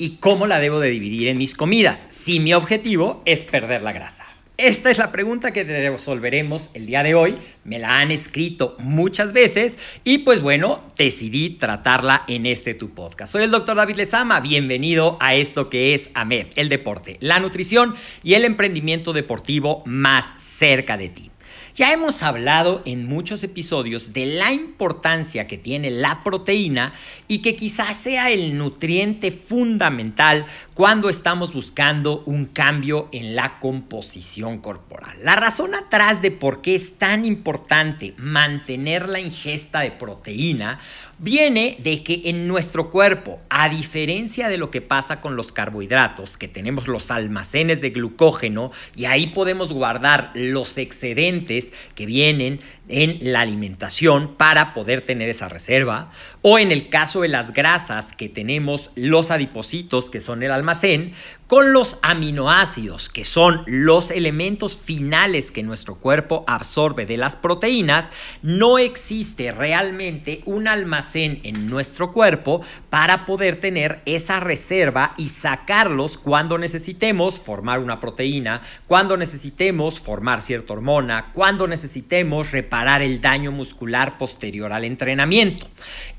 y cómo la debo de dividir en mis comidas si mi objetivo es perder la grasa? Esta es la pregunta que resolveremos el día de hoy. Me la han escrito muchas veces y pues bueno, decidí tratarla en este tu podcast. Soy el doctor David Lezama. Bienvenido a esto que es AMED, el deporte, la nutrición y el emprendimiento deportivo más cerca de ti. Ya hemos hablado en muchos episodios de la importancia que tiene la proteína y que quizás sea el nutriente fundamental cuando estamos buscando un cambio en la composición corporal. La razón atrás de por qué es tan importante mantener la ingesta de proteína viene de que en nuestro cuerpo, a diferencia de lo que pasa con los carbohidratos, que tenemos los almacenes de glucógeno y ahí podemos guardar los excedentes que vienen en la alimentación para poder tener esa reserva, o en el caso de las grasas que tenemos los adipocitos, que son el almacén, con los aminoácidos, que son los elementos finales que nuestro cuerpo absorbe de las proteínas, no existe realmente un almacén en nuestro cuerpo para poder tener esa reserva y sacarlos cuando necesitemos formar una proteína, cuando necesitemos formar cierta hormona, cuando necesitemos reparar el daño muscular posterior al entrenamiento.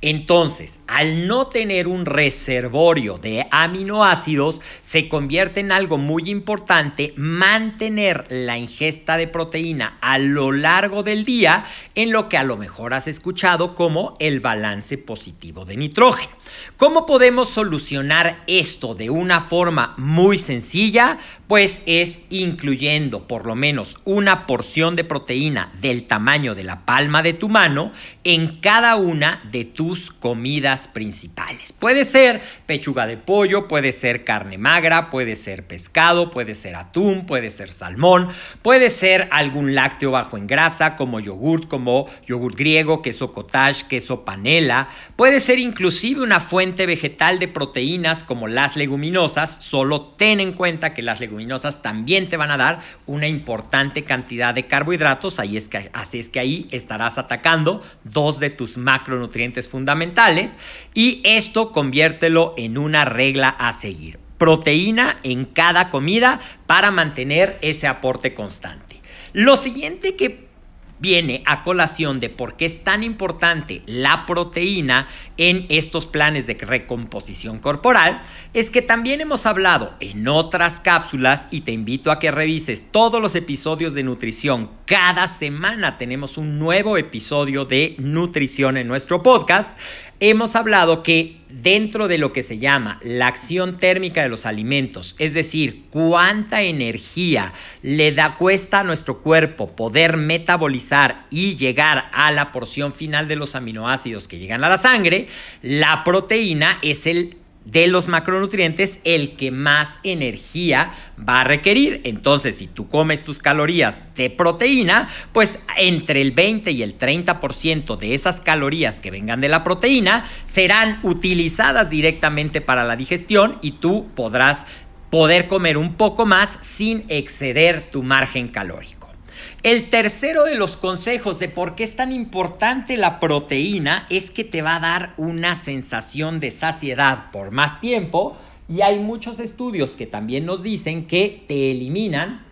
Entonces, al no tener un reservorio de aminoácidos, se convierte en algo muy importante mantener la ingesta de proteína a lo largo del día en lo que a lo mejor has escuchado como el balance positivo de nitrógeno. ¿Cómo podemos solucionar esto de una forma muy sencilla? Pues es incluyendo por lo menos una porción de proteína del tamaño de la palma de tu mano en cada una de tus comidas principales. Puede ser pechuga de pollo, puede ser carne magra, puede ser pescado, puede ser atún, puede ser salmón, puede ser algún lácteo bajo en grasa como yogurt, como yogurt griego, queso cottage, queso panela, puede ser inclusive una fuente vegetal de proteínas como las leguminosas, solo ten en cuenta que las leguminosas también te van a dar una importante cantidad de carbohidratos, es que, así es que ahí estarás atacando dos de tus macronutrientes fundamentales y esto conviértelo en una regla a seguir. Proteína en cada comida para mantener ese aporte constante. Lo siguiente que viene a colación de por qué es tan importante la proteína en estos planes de recomposición corporal, es que también hemos hablado en otras cápsulas y te invito a que revises todos los episodios de nutrición. Cada semana tenemos un nuevo episodio de nutrición en nuestro podcast hemos hablado que dentro de lo que se llama la acción térmica de los alimentos, es decir, cuánta energía le da cuesta a nuestro cuerpo poder metabolizar y llegar a la porción final de los aminoácidos que llegan a la sangre, la proteína es el de los macronutrientes el que más energía va a requerir. Entonces, si tú comes tus calorías de proteína, pues entre el 20 y el 30% de esas calorías que vengan de la proteína serán utilizadas directamente para la digestión y tú podrás poder comer un poco más sin exceder tu margen calórico. El tercero de los consejos de por qué es tan importante la proteína es que te va a dar una sensación de saciedad por más tiempo y hay muchos estudios que también nos dicen que te eliminan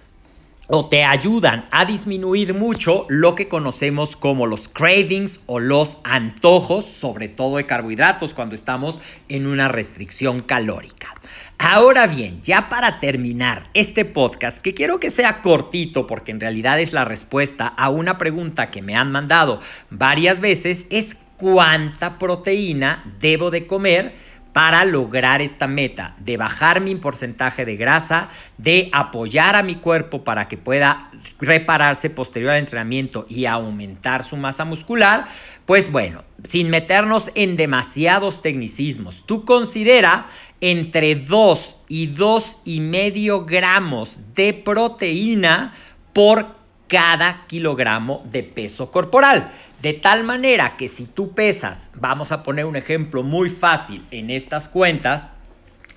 o te ayudan a disminuir mucho lo que conocemos como los cravings o los antojos, sobre todo de carbohidratos cuando estamos en una restricción calórica. Ahora bien, ya para terminar este podcast, que quiero que sea cortito porque en realidad es la respuesta a una pregunta que me han mandado varias veces, es cuánta proteína debo de comer para lograr esta meta de bajar mi porcentaje de grasa, de apoyar a mi cuerpo para que pueda repararse posterior al entrenamiento y aumentar su masa muscular, pues bueno, sin meternos en demasiados tecnicismos, tú considera entre 2 y 2 y medio gramos de proteína por cada kilogramo de peso corporal. De tal manera que si tú pesas, vamos a poner un ejemplo muy fácil en estas cuentas,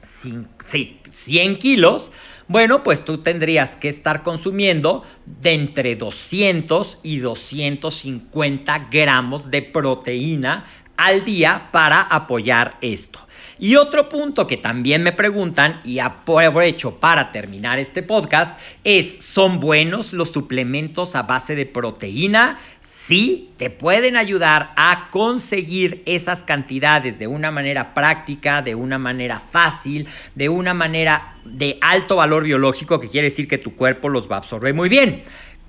100 kilos, bueno, pues tú tendrías que estar consumiendo de entre 200 y 250 gramos de proteína al día para apoyar esto. Y otro punto que también me preguntan, y aprovecho para terminar este podcast, es, ¿son buenos los suplementos a base de proteína? Sí, te pueden ayudar a conseguir esas cantidades de una manera práctica, de una manera fácil, de una manera de alto valor biológico, que quiere decir que tu cuerpo los va a absorber muy bien.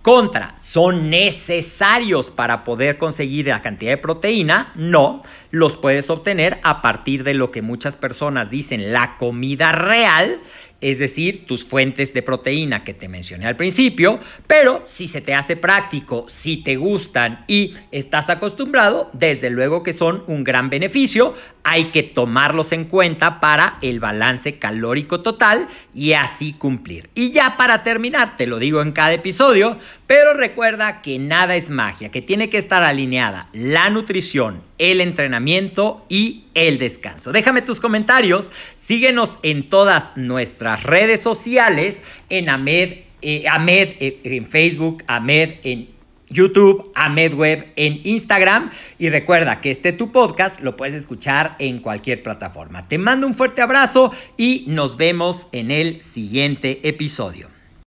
Contra, ¿son necesarios para poder conseguir la cantidad de proteína? No, los puedes obtener a partir de lo que muchas personas dicen la comida real es decir, tus fuentes de proteína que te mencioné al principio, pero si se te hace práctico, si te gustan y estás acostumbrado, desde luego que son un gran beneficio, hay que tomarlos en cuenta para el balance calórico total y así cumplir. Y ya para terminar, te lo digo en cada episodio, pero recuerda que nada es magia, que tiene que estar alineada la nutrición, el entrenamiento y el descanso. Déjame tus comentarios, síguenos en todas nuestras redes sociales, en eh, Ahmed eh, en Facebook, Ahmed en YouTube, Ahmed Web en Instagram y recuerda que este tu podcast lo puedes escuchar en cualquier plataforma. Te mando un fuerte abrazo y nos vemos en el siguiente episodio.